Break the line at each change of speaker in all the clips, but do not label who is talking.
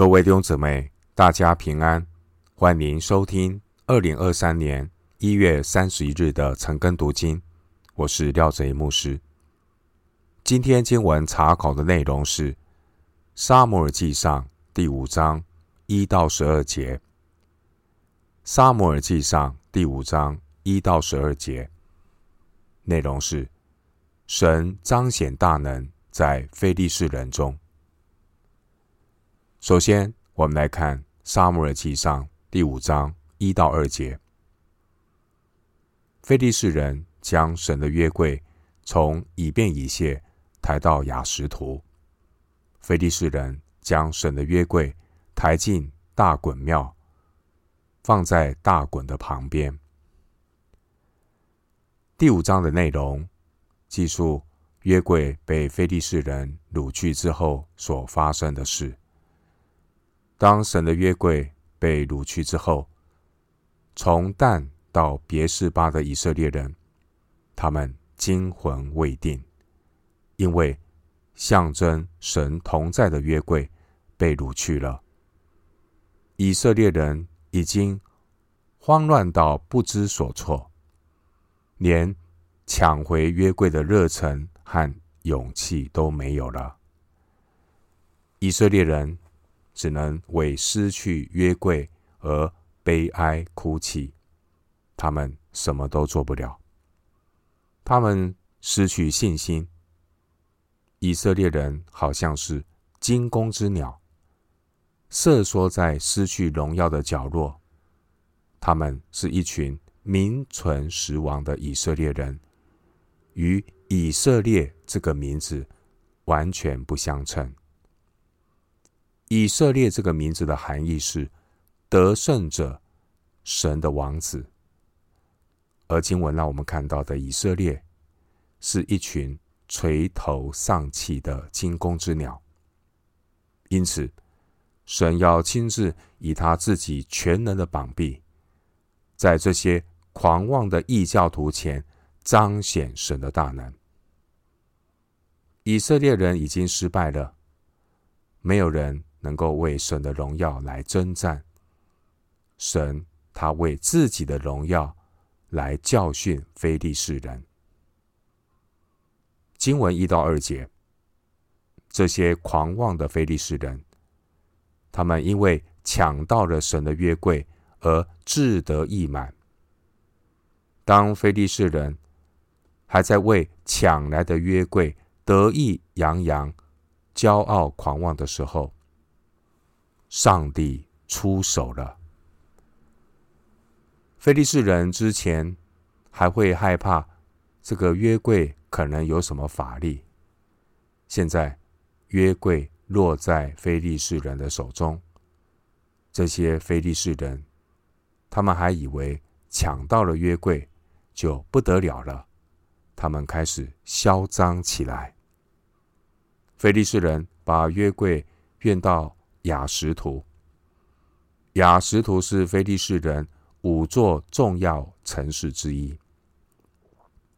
各位弟兄姊妹，大家平安，欢迎收听二零二三年一月三十一日的晨更读经。我是廖贼牧师。今天经文查考的内容是《撒母耳记上》第五章一到十二节。《撒母耳记上》第五章一到十二节内容是神彰显大能在非利士人中。首先，我们来看《撒母耳记上》第五章一到二节。非利士人将神的约柜从以便以谢抬到雅实图。非利士人将神的约柜抬进大衮庙，放在大衮的旁边。第五章的内容记述约柜被非利士人掳去之后所发生的事。当神的约柜被掳去之后，从但到别是巴的以色列人，他们惊魂未定，因为象征神同在的约柜被掳去了。以色列人已经慌乱到不知所措，连抢回约柜的热忱和勇气都没有了。以色列人。只能为失去约柜而悲哀哭泣，他们什么都做不了。他们失去信心。以色列人好像是惊弓之鸟，瑟缩在失去荣耀的角落。他们是一群名存实亡的以色列人，与以色列这个名字完全不相称。以色列这个名字的含义是得胜者、神的王子。而经文让我们看到的以色列是一群垂头丧气的惊弓之鸟。因此，神要亲自以他自己全能的膀臂，在这些狂妄的异教徒前彰显神的大能。以色列人已经失败了，没有人。能够为神的荣耀来征战，神他为自己的荣耀来教训非利士人。经文一到二节，这些狂妄的非利士人，他们因为抢到了神的约柜而志得意满。当非利士人还在为抢来的约柜得意洋洋、骄傲狂妄的时候，上帝出手了。非利士人之前还会害怕这个约柜可能有什么法力，现在约柜落在非利士人的手中，这些非利士人，他们还以为抢到了约柜就不得了了，他们开始嚣张起来。非利士人把约柜运到。雅实图，雅实图是非利士人五座重要城市之一，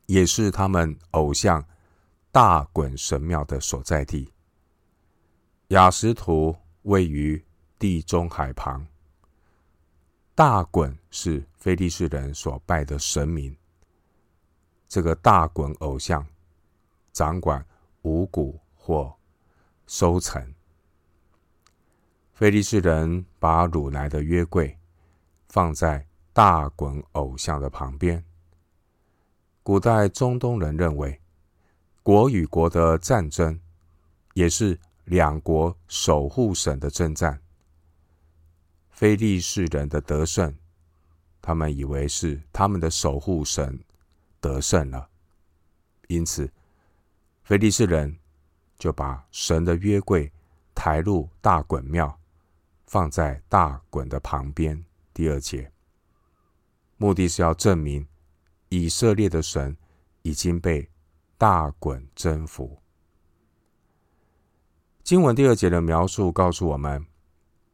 也是他们偶像大衮神庙的所在地。雅实图位于地中海旁，大衮是非利士人所拜的神明。这个大衮偶像掌管五谷或收成。菲利士人把掳来的约柜放在大衮偶像的旁边。古代中东人认为，国与国的战争也是两国守护神的征战。非利士人的得胜，他们以为是他们的守护神得胜了，因此非利士人就把神的约柜抬入大衮庙。放在大衮的旁边。第二节，目的是要证明以色列的神已经被大衮征服。经文第二节的描述告诉我们，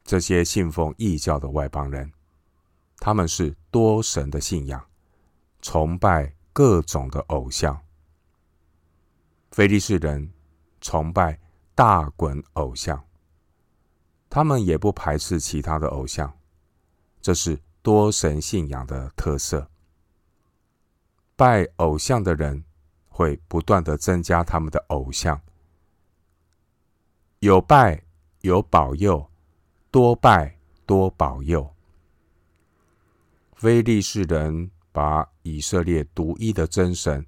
这些信奉异教的外邦人，他们是多神的信仰，崇拜各种的偶像。非利士人崇拜大衮偶像。他们也不排斥其他的偶像，这是多神信仰的特色。拜偶像的人会不断的增加他们的偶像，有拜有保佑，多拜多保佑。非利士人把以色列独一的真神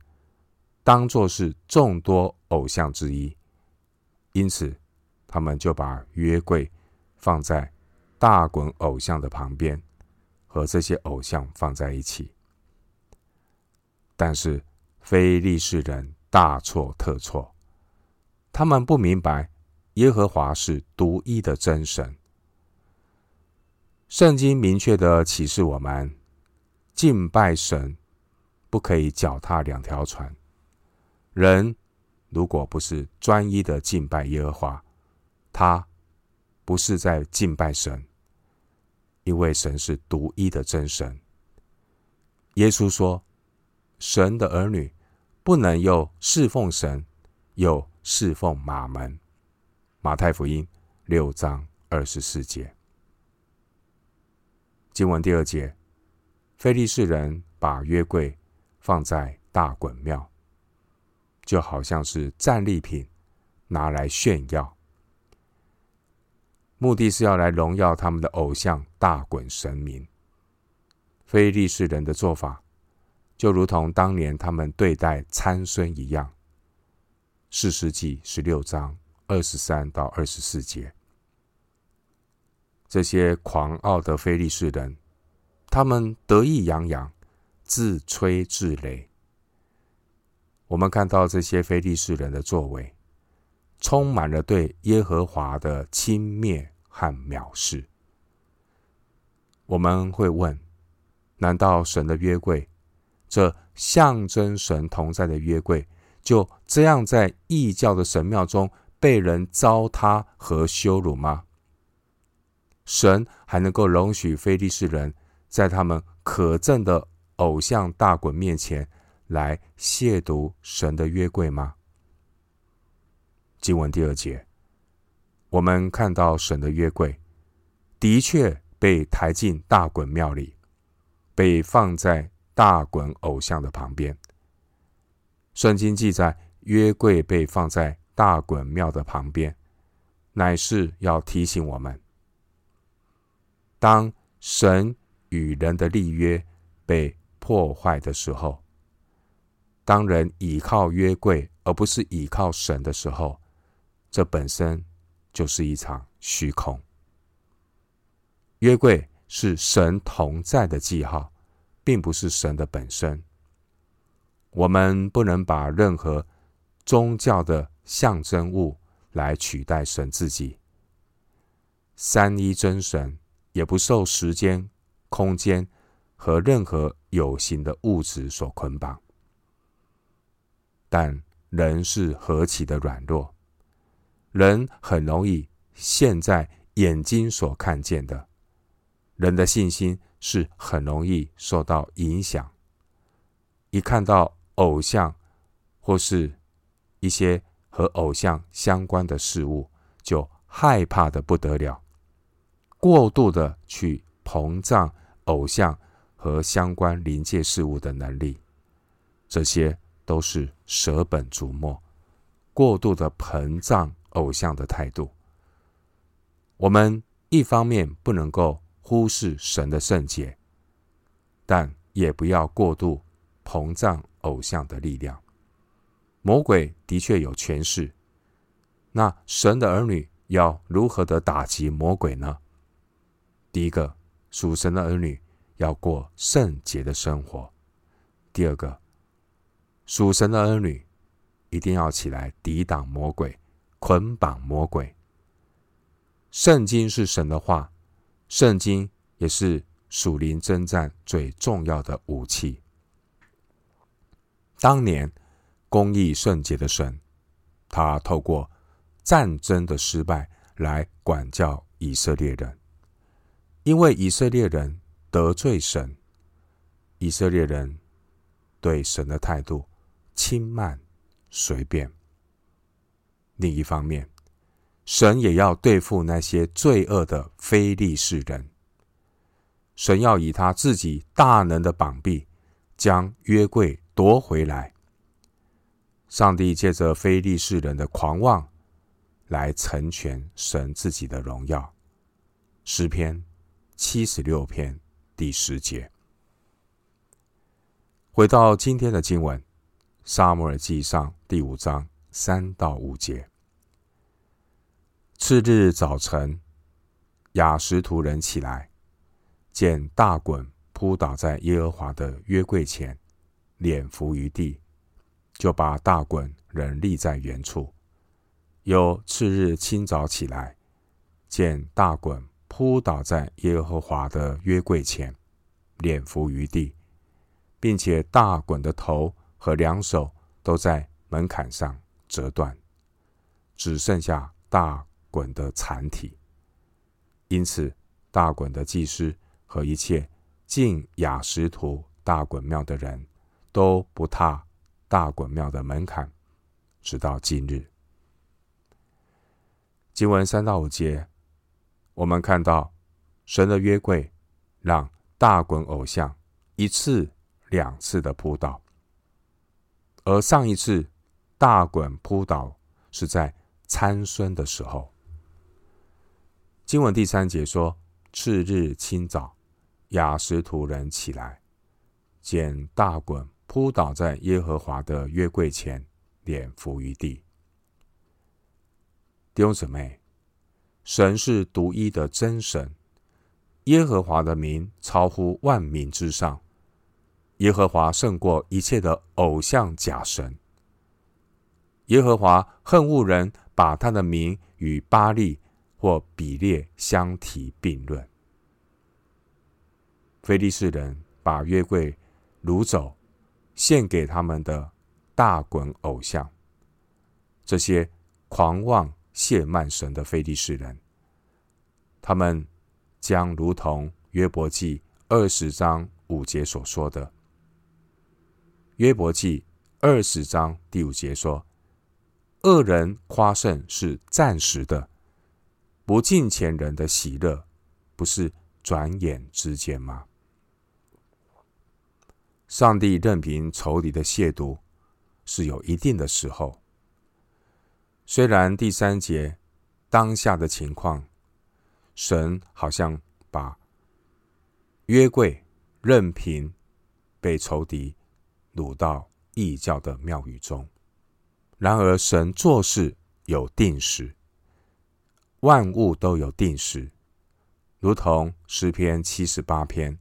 当作是众多偶像之一，因此他们就把约柜。放在大滚偶像的旁边，和这些偶像放在一起。但是非利士人大错特错，他们不明白耶和华是独一的真神。圣经明确的启示我们，敬拜神不可以脚踏两条船。人如果不是专一的敬拜耶和华，他。不是在敬拜神，因为神是独一的真神。耶稣说：“神的儿女不能又侍奉神，又侍奉马门。”马太福音六章二十四节。经文第二节，非利士人把约柜放在大衮庙，就好像是战利品，拿来炫耀。目的是要来荣耀他们的偶像大衮神明。非利士人的做法，就如同当年他们对待参孙一样。四世纪十六章二十三到二十四节，这些狂傲的非利士人，他们得意洋洋，自吹自擂。我们看到这些非利士人的作为。充满了对耶和华的轻蔑和藐视。我们会问：难道神的约柜，这象征神同在的约柜，就这样在异教的神庙中被人糟蹋和羞辱吗？神还能够容许非利士人在他们可憎的偶像大衮面前来亵渎神的约柜吗？经文第二节，我们看到神的约柜的确被抬进大衮庙里，被放在大衮偶像的旁边。圣经记载，约柜被放在大衮庙的旁边，乃是要提醒我们，当神与人的立约被破坏的时候，当人倚靠约柜而不是倚靠神的时候，这本身就是一场虚空。约柜是神同在的记号，并不是神的本身。我们不能把任何宗教的象征物来取代神自己。三一真神也不受时间、空间和任何有形的物质所捆绑。但人是何其的软弱！人很容易陷在眼睛所看见的，人的信心是很容易受到影响。一看到偶像或是一些和偶像相关的事物，就害怕的不得了，过度的去膨胀偶像和相关临界事物的能力，这些都是舍本逐末，过度的膨胀。偶像的态度，我们一方面不能够忽视神的圣洁，但也不要过度膨胀偶像的力量。魔鬼的确有权势，那神的儿女要如何的打击魔鬼呢？第一个，属神的儿女要过圣洁的生活；第二个，属神的儿女一定要起来抵挡魔鬼。捆绑魔鬼。圣经是神的话，圣经也是属灵征战最重要的武器。当年公义圣洁的神，他透过战争的失败来管教以色列人，因为以色列人得罪神，以色列人对神的态度轻慢随便。另一方面，神也要对付那些罪恶的非利士人。神要以他自己大能的膀臂，将约柜夺回来。上帝借着非利士人的狂妄，来成全神自己的荣耀。诗篇七十六篇第十节。回到今天的经文，《撒母耳记上》第五章三到五节。次日早晨，雅实图人起来，见大衮扑倒在耶和华的约柜前，脸伏于地，就把大衮仍立在原处。又次日清早起来，见大衮扑倒在耶和华的约柜前，脸伏于地。并且大衮的头和两手都在门槛上折断，只剩下大滚的残体。因此，大滚的祭司和一切进亚实突大滚庙的人都不踏大滚庙的门槛，直到今日。经文三到五节，我们看到神的约柜让大滚偶像一次。两次的扑倒，而上一次大滚扑倒是在参孙的时候。经文第三节说：次日清早，雅实图人起来，见大衮扑倒在耶和华的约柜前，脸伏于地。弟兄姊妹，神是独一的真神，耶和华的名超乎万名之上。耶和华胜过一切的偶像假神。耶和华恨恶人把他的名与巴力或比列相提并论。非利士人把约柜掳走，献给他们的大衮偶像。这些狂妄亵慢神的非利士人，他们将如同约伯记二十章五节所说的。约伯记二十章第五节说：“恶人夸胜是暂时的，不敬虔人的喜乐不是转眼之间吗？”上帝任凭仇敌的亵渎是有一定的时候。虽然第三节当下的情况，神好像把约柜任凭被仇敌。掳到异教的庙宇中。然而，神做事有定时，万物都有定时，如同诗篇七十八篇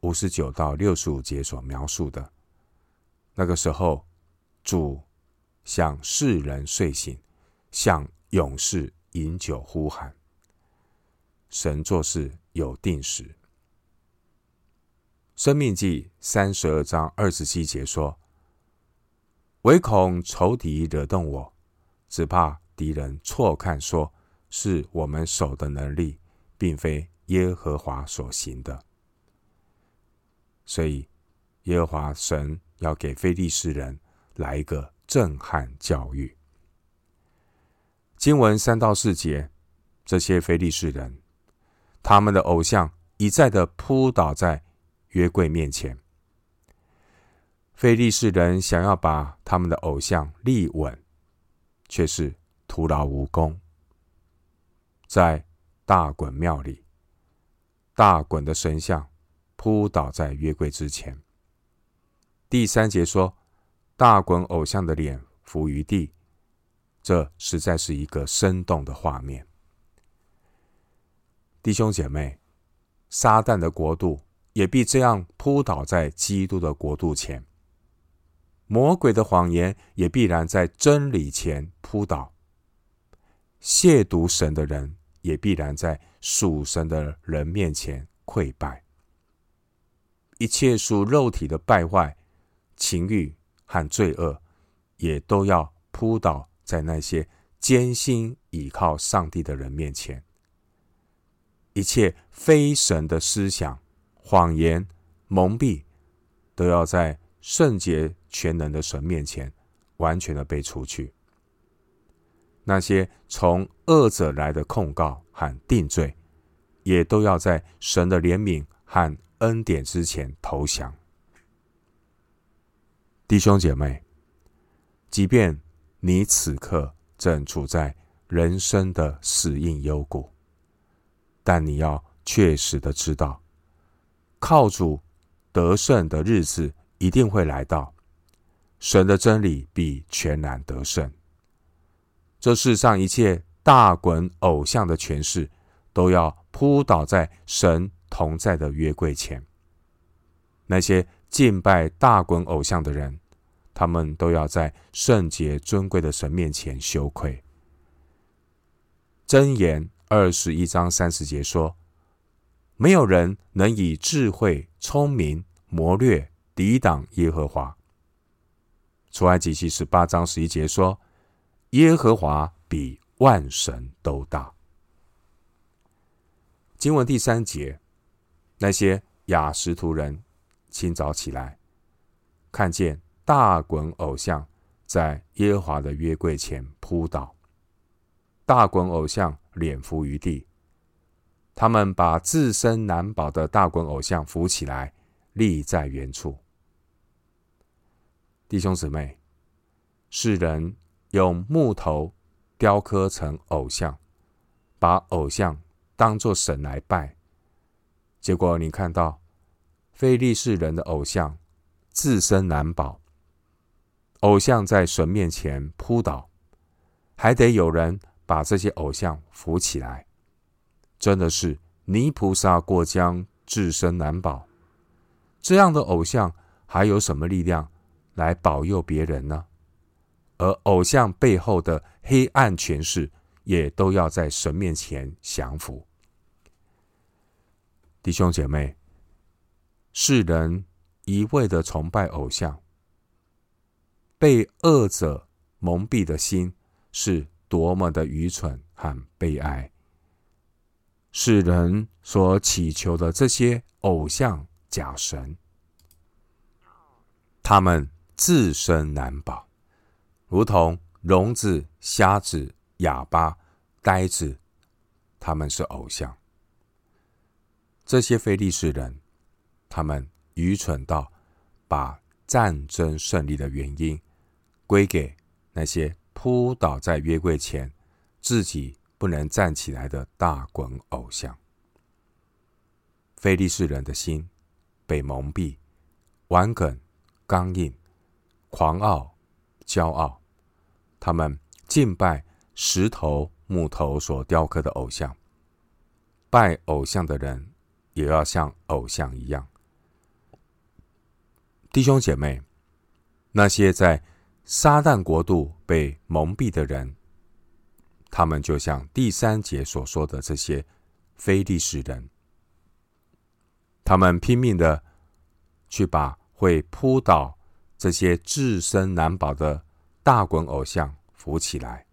五十九到六十五节所描述的。那个时候，主向世人睡醒，向勇士饮酒呼喊。神做事有定时。生命记三十二章二十七节说：“唯恐仇敌惹动我，只怕敌人错看，说是我们手的能力，并非耶和华所行的。所以，耶和华神要给非利士人来一个震撼教育。经文三到四节，这些非利士人，他们的偶像一再的扑倒在。”约柜面前，非利士人想要把他们的偶像立稳，却是徒劳无功。在大衮庙里，大衮的神像扑倒在约柜之前。第三节说，大衮偶像的脸伏于地，这实在是一个生动的画面。弟兄姐妹，撒旦的国度。也必这样扑倒在基督的国度前，魔鬼的谎言也必然在真理前扑倒，亵渎神的人也必然在属神的人面前溃败，一切属肉体的败坏、情欲和罪恶，也都要扑倒在那些艰辛倚靠上帝的人面前，一切非神的思想。谎言、蒙蔽，都要在圣洁全能的神面前完全的被除去。那些从恶者来的控告和定罪，也都要在神的怜悯和恩典之前投降。弟兄姐妹，即便你此刻正处在人生的死荫幽谷，但你要确实的知道，靠主得胜的日子一定会来到。神的真理必全然得胜。这世上一切大滚偶像的权势，都要扑倒在神同在的约柜前。那些敬拜大滚偶像的人，他们都要在圣洁尊贵的神面前羞愧。箴言二十一章三十节说：“没有人能以智慧、聪明、谋略抵挡耶和华。”出埃及记十八章十一节说：“耶和华比万神都大。”经文第三节，那些雅实图人清早起来，看见大滚偶像在耶和华的约柜前扑倒，大滚偶像脸伏于地，他们把自身难保的大滚偶像扶起来，立在原处。弟兄姊妹，世人用木头雕刻成偶像，把偶像当作神来拜。结果你看到非利士人的偶像自身难保，偶像在神面前扑倒，还得有人把这些偶像扶起来。真的是泥菩萨过江，自身难保。这样的偶像还有什么力量来保佑别人呢？而偶像背后的黑暗权势，也都要在神面前降服。弟兄姐妹，世人一味的崇拜偶像，被恶者蒙蔽的心，是多么的愚蠢和悲哀。世人所祈求的这些偶像假神，他们自身难保，如同聋子、瞎子、哑巴、呆子，他们是偶像。这些非利士人，他们愚蠢到把战争胜利的原因归给那些扑倒在约柜前、自己不能站起来的大滚偶像。非利士人的心被蒙蔽，顽梗。刚硬、狂傲、骄傲，他们敬拜石头、木头所雕刻的偶像。拜偶像的人也要像偶像一样。弟兄姐妹，那些在撒旦国度被蒙蔽的人，他们就像第三节所说的这些非利士人，他们拼命的去把。会扑倒这些自身难保的大滚偶像，扶起来，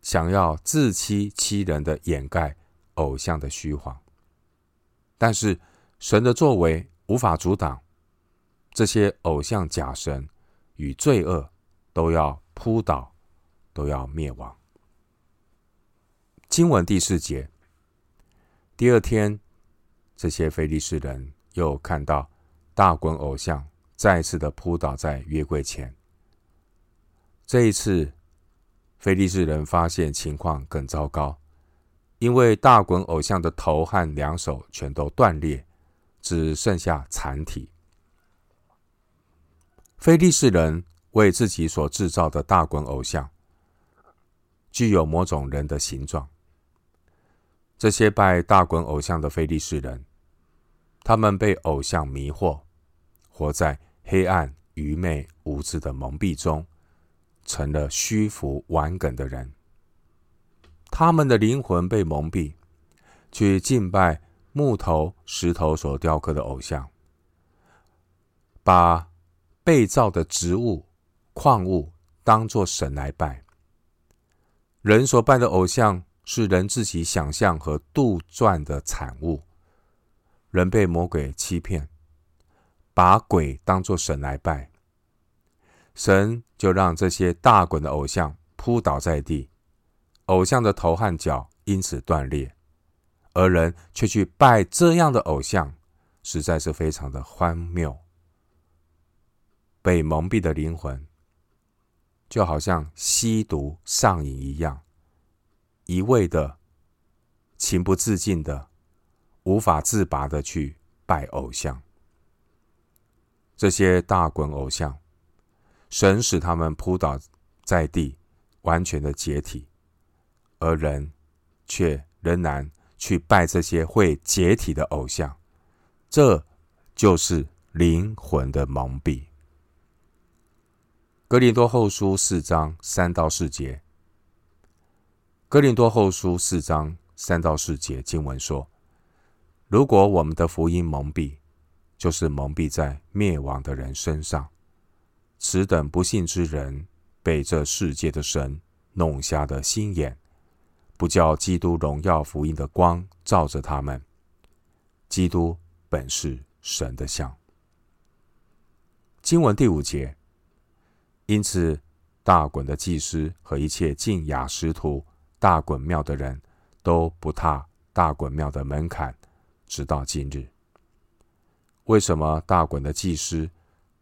想要自欺欺人的掩盖偶像的虚谎。但是神的作为无法阻挡这些偶像假神与罪恶，都要扑倒，都要灭亡。经文第四节，第二天，这些非利士人又看到。大滚偶像再次的扑倒在约柜前。这一次，非利士人发现情况更糟糕，因为大滚偶像的头和两手全都断裂，只剩下残体。非利士人为自己所制造的大滚偶像，具有某种人的形状。这些拜大滚偶像的非利士人。他们被偶像迷惑，活在黑暗、愚昧、无知的蒙蔽中，成了虚浮顽梗的人。他们的灵魂被蒙蔽，去敬拜木头、石头所雕刻的偶像，把被造的植物、矿物当作神来拜。人所拜的偶像是人自己想象和杜撰的产物。人被魔鬼欺骗，把鬼当作神来拜，神就让这些大滚的偶像扑倒在地，偶像的头和脚因此断裂，而人却去拜这样的偶像，实在是非常的荒谬。被蒙蔽的灵魂，就好像吸毒上瘾一样，一味的、情不自禁的、无法自拔的去拜偶像。这些大滚偶像，神使他们扑倒在地，完全的解体，而人却仍然去拜这些会解体的偶像，这就是灵魂的蒙蔽。哥林多后书四章三到四节。哥林多后书四章三到四节经文说：“如果我们的福音蒙蔽，就是蒙蔽在灭亡的人身上。此等不幸之人，被这世界的神弄瞎的心眼，不叫基督荣耀福音的光照着他们。基督本是神的像。”经文第五节。因此，大衮的祭司和一切敬雅师徒大衮庙的人都不踏大衮庙的门槛，直到今日。为什么大衮的祭司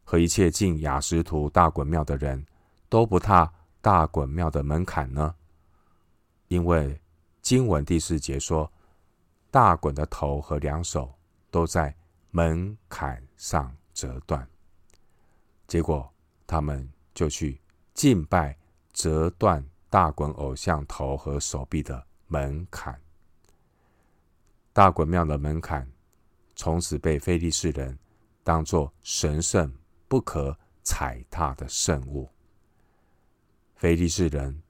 和一切进雅什图大衮庙的人都不踏大衮庙的门槛呢？因为经文第四节说，大衮的头和两手都在门槛上折断，结果他们。就去敬拜折断大衮偶像头和手臂的门槛，大衮庙的门槛从此被非利士人当作神圣不可踩踏的圣物。非利士人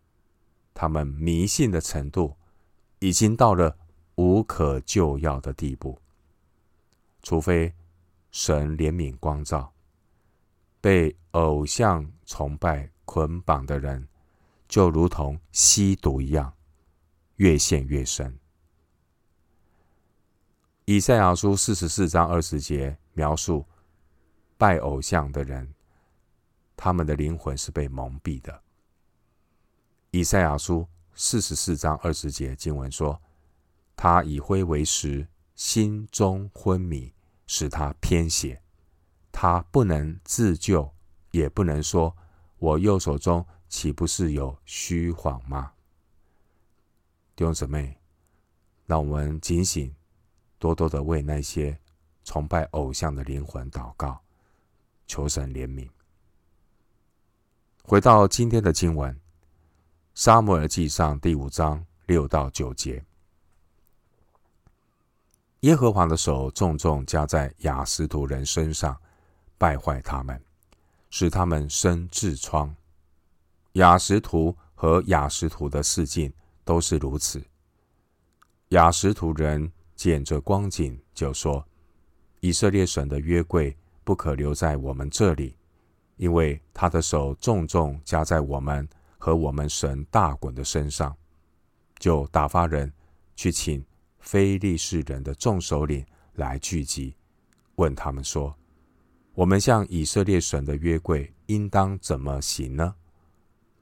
他们迷信的程度已经到了无可救药的地步，除非神怜悯光照。被偶像崇拜捆绑的人，就如同吸毒一样，越陷越深。以赛亚书四十四章二十节描述拜偶像的人，他们的灵魂是被蒙蔽的。以赛亚书四十四章二十节经文说：“他以灰为食，心中昏迷，使他偏斜。”他不能自救，也不能说：“我右手中岂不是有虚谎吗？”弟兄姊妹，让我们警醒，多多的为那些崇拜偶像的灵魂祷告，求神怜悯。回到今天的经文，《撒母耳记上》第五章六到九节，耶和华的手重重加在雅实图人身上。败坏他们，使他们生痔疮。雅实图和雅实图的四境都是如此。雅实图人见这光景，就说：“以色列神的约柜不可留在我们这里，因为他的手重重加在我们和我们神大衮的身上。”就打发人去请非利士人的众首领来聚集，问他们说。我们向以色列神的约柜应当怎么行呢？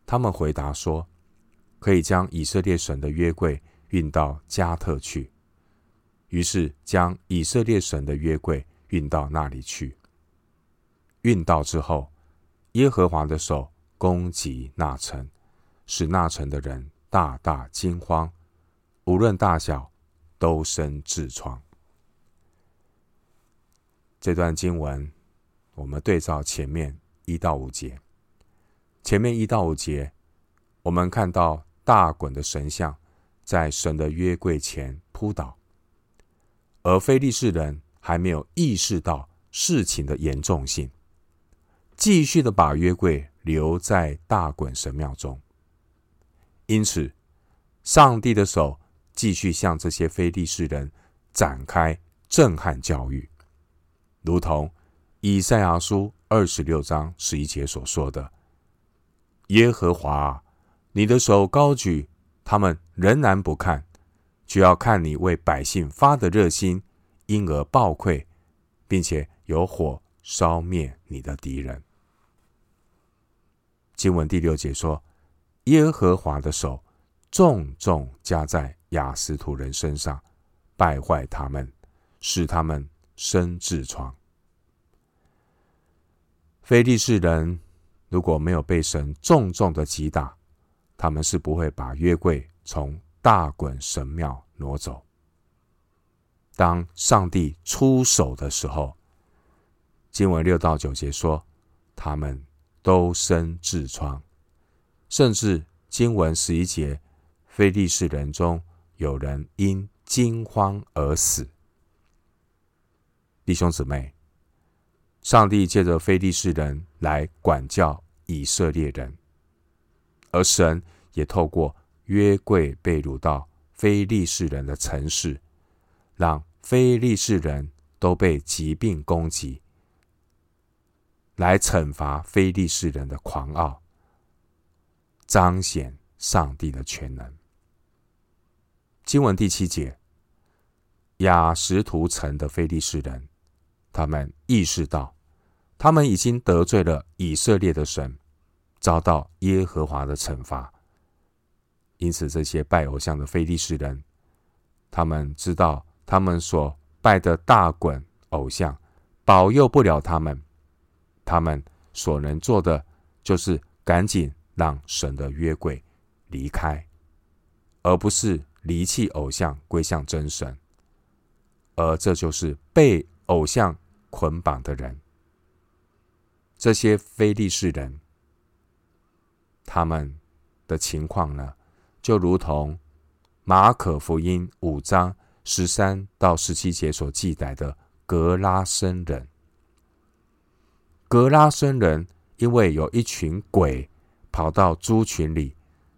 他们回答说：“可以将以色列神的约柜运到加特去。”于是将以色列神的约柜运到那里去。运到之后，耶和华的手攻击那城，使那城的人大大惊慌，无论大小，都生痔疮。这段经文。我们对照前面一到五节，前面一到五节，我们看到大衮的神像在神的约柜前扑倒，而非利士人还没有意识到事情的严重性，继续的把约柜留在大衮神庙中。因此，上帝的手继续向这些非利士人展开震撼教育，如同。以赛亚书二十六章十一节所说的：“耶和华，你的手高举，他们仍然不看，却要看你为百姓发的热心，因而暴溃，并且有火烧灭你的敌人。”经文第六节说：“耶和华的手重重加在雅斯图人身上，败坏他们，使他们生痔疮。非利士人如果没有被神重重的击打，他们是不会把约柜从大衮神庙挪走。当上帝出手的时候，经文六到九节说，他们都生痔疮，甚至经文十一节，非利士人中有人因惊慌而死。弟兄姊妹。上帝借着非利士人来管教以色列人，而神也透过约柜被掳到非利士人的城市，让非利士人都被疾病攻击，来惩罚非利士人的狂傲，彰显上帝的全能。经文第七节，亚实图城的非利士人，他们意识到。他们已经得罪了以色列的神，遭到耶和华的惩罚。因此，这些拜偶像的非利士人，他们知道他们所拜的大衮偶像保佑不了他们，他们所能做的就是赶紧让神的约柜离开，而不是离弃偶像归向真神。而这就是被偶像捆绑的人。这些非利士人，他们的情况呢，就如同马可福音五章十三到十七节所记载的格拉申人。格拉申人因为有一群鬼跑到猪群里，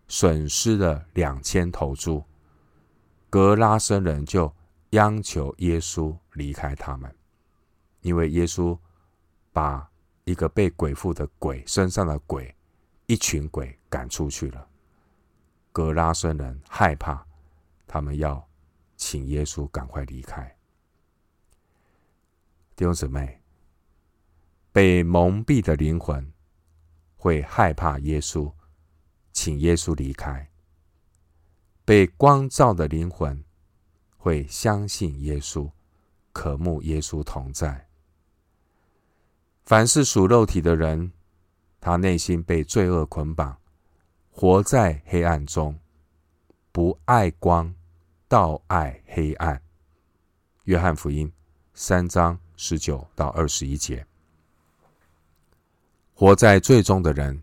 损失了两千头猪，格拉申人就央求耶稣离开他们，因为耶稣把。一个被鬼附的鬼身上的鬼，一群鬼赶出去了。格拉森人害怕，他们要请耶稣赶快离开。弟兄姊妹，被蒙蔽的灵魂会害怕耶稣，请耶稣离开；被光照的灵魂会相信耶稣，渴慕耶稣同在。凡是属肉体的人，他内心被罪恶捆绑，活在黑暗中，不爱光，倒爱黑暗。约翰福音三章十九到二十一节，活在罪中的人，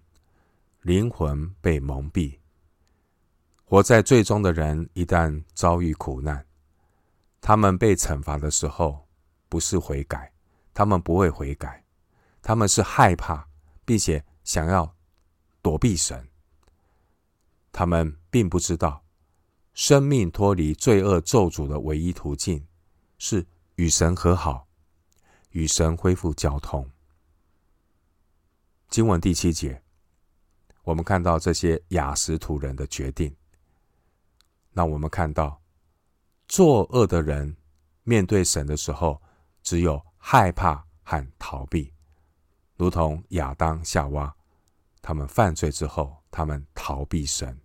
灵魂被蒙蔽。活在罪中的人，一旦遭遇苦难，他们被惩罚的时候，不是悔改，他们不会悔改。他们是害怕，并且想要躲避神。他们并不知道，生命脱离罪恶咒诅的唯一途径是与神和好，与神恢复交通。经文第七节，我们看到这些雅实突人的决定。那我们看到，作恶的人面对神的时候，只有害怕和逃避。如同亚当、夏娃，他们犯罪之后，他们逃避神。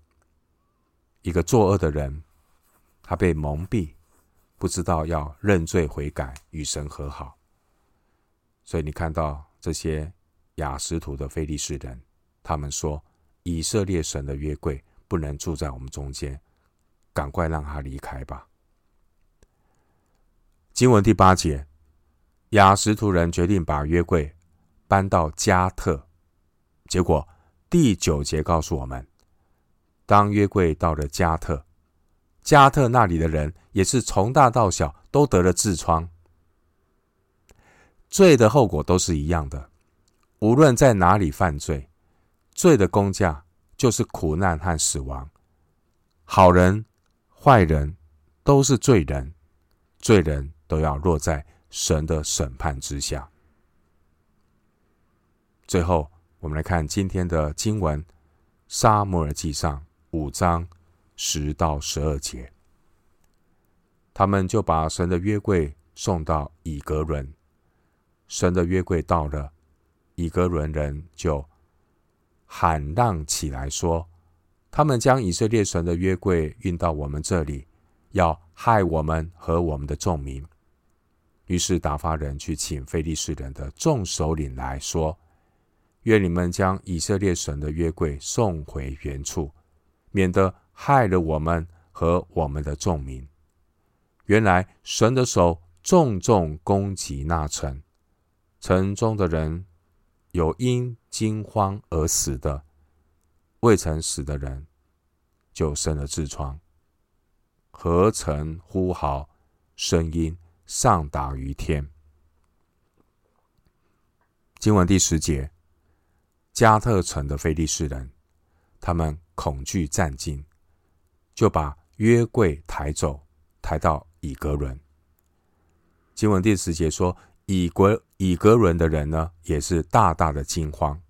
一个作恶的人，他被蒙蔽，不知道要认罪悔改，与神和好。所以你看到这些雅实图的非利士人，他们说：“以色列神的约柜不能住在我们中间，赶快让他离开吧。”经文第八节，雅实图人决定把约柜。搬到加特，结果第九节告诉我们，当约柜到了加特，加特那里的人也是从大到小都得了痔疮。罪的后果都是一样的，无论在哪里犯罪，罪的工价就是苦难和死亡。好人、坏人都是罪人，罪人都要落在神的审判之下。最后，我们来看今天的经文，《撒母耳记上》五章十到十二节。他们就把神的约柜送到以革伦。神的约柜到了，以革伦人就喊嚷起来说：“他们将以色列神的约柜运到我们这里，要害我们和我们的众民。于是打发人去请非利士人的众首领来说：“愿你们将以色列神的约柜送回原处，免得害了我们和我们的众民。”原来神的手重重攻击那城，城中的人有因惊慌而死的。未曾死的人，就生了痔疮，何曾呼号，声音上达于天。经文第十节，加特城的非利士人，他们恐惧战惊，就把约柜抬走，抬到以格伦。经文第十节说，以格以格伦的人呢，也是大大的惊慌。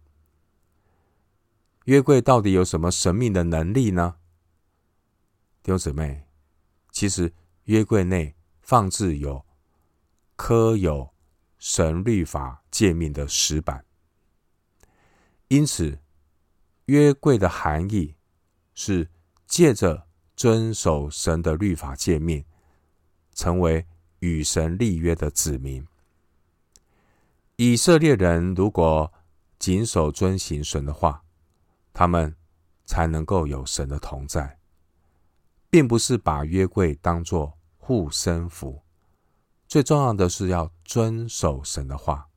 约柜到底有什么神秘的能力呢？弟兄姊妹，其实约柜内放置有刻有神律法诫命的石板，因此约柜的含义是借着遵守神的律法诫命，成为与神立约的子民。以色列人如果谨守遵行神的话，他们才能够有神的同在，并不是把约柜当作护身符。最重要的是要遵守神的话，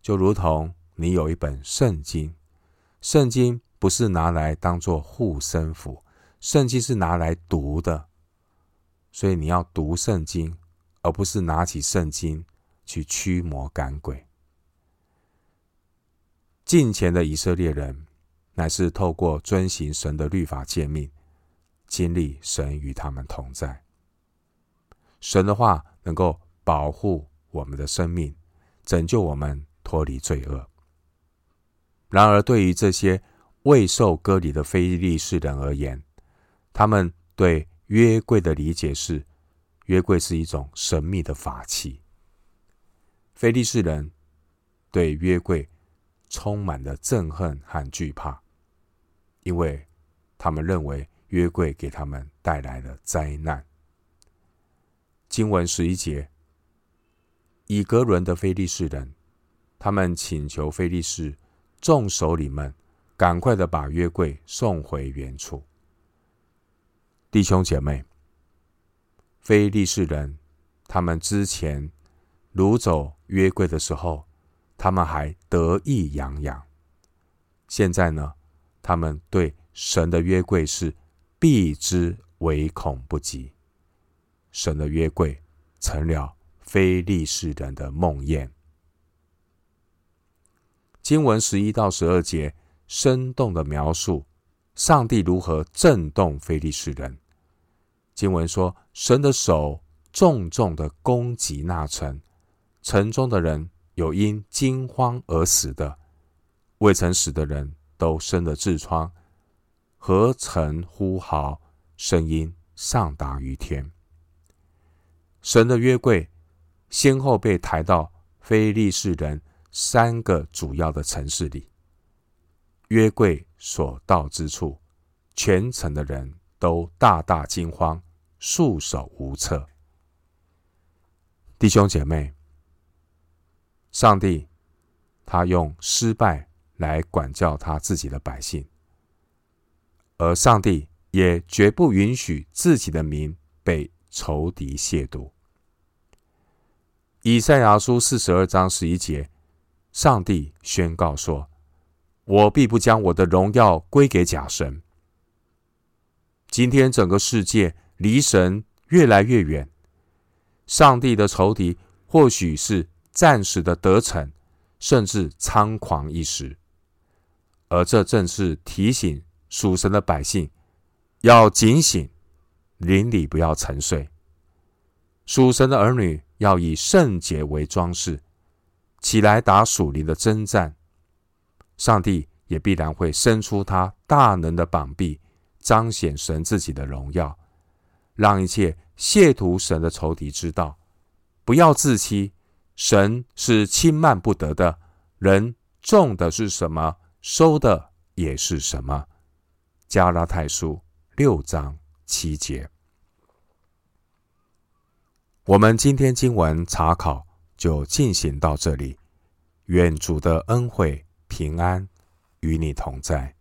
就如同你有一本圣经，圣经不是拿来当作护身符，圣经是拿来读的，所以你要读圣经，而不是拿起圣经去驱魔赶鬼。敬虔的以色列人。乃是透过遵行神的律法诫命，经历神与他们同在。神的话能够保护我们的生命，拯救我们脱离罪恶。然而，对于这些未受割礼的非利士人而言，他们对约柜的理解是：约柜是一种神秘的法器。非利士人对约柜充满了憎恨和惧怕。因为他们认为约柜给他们带来了灾难。经文十一节，以格伦的非利士人，他们请求非利士众首领们赶快的把约柜送回原处。弟兄姐妹，非利士人他们之前掳走约柜的时候，他们还得意洋洋，现在呢？他们对神的约柜是避之唯恐不及，神的约柜成了非利士人的梦魇。经文十一到十二节生动的描述上帝如何震动非利士人。经文说，神的手重重的攻击那城，城中的人有因惊慌而死的，未曾死的人。都生了痔疮，何曾呼号，声音上达于天。神的约柜先后被抬到非利士人三个主要的城市里，约柜所到之处，全城的人都大大惊慌，束手无策。弟兄姐妹，上帝他用失败。来管教他自己的百姓，而上帝也绝不允许自己的民被仇敌亵渎。以赛亚书四十二章十一节，上帝宣告说：“我必不将我的荣耀归给假神。”今天整个世界离神越来越远，上帝的仇敌或许是暂时的得逞，甚至猖狂一时。而这正是提醒属神的百姓要警醒，邻里不要沉睡。属神的儿女要以圣洁为装饰，起来打属灵的征战。上帝也必然会伸出他大能的膀臂，彰显神自己的荣耀，让一切亵渎神的仇敌知道，不要自欺，神是轻慢不得的。人种的是什么？收的也是什么？加拉太书六章七节。我们今天经文查考就进行到这里。愿主的恩惠平安与你同在。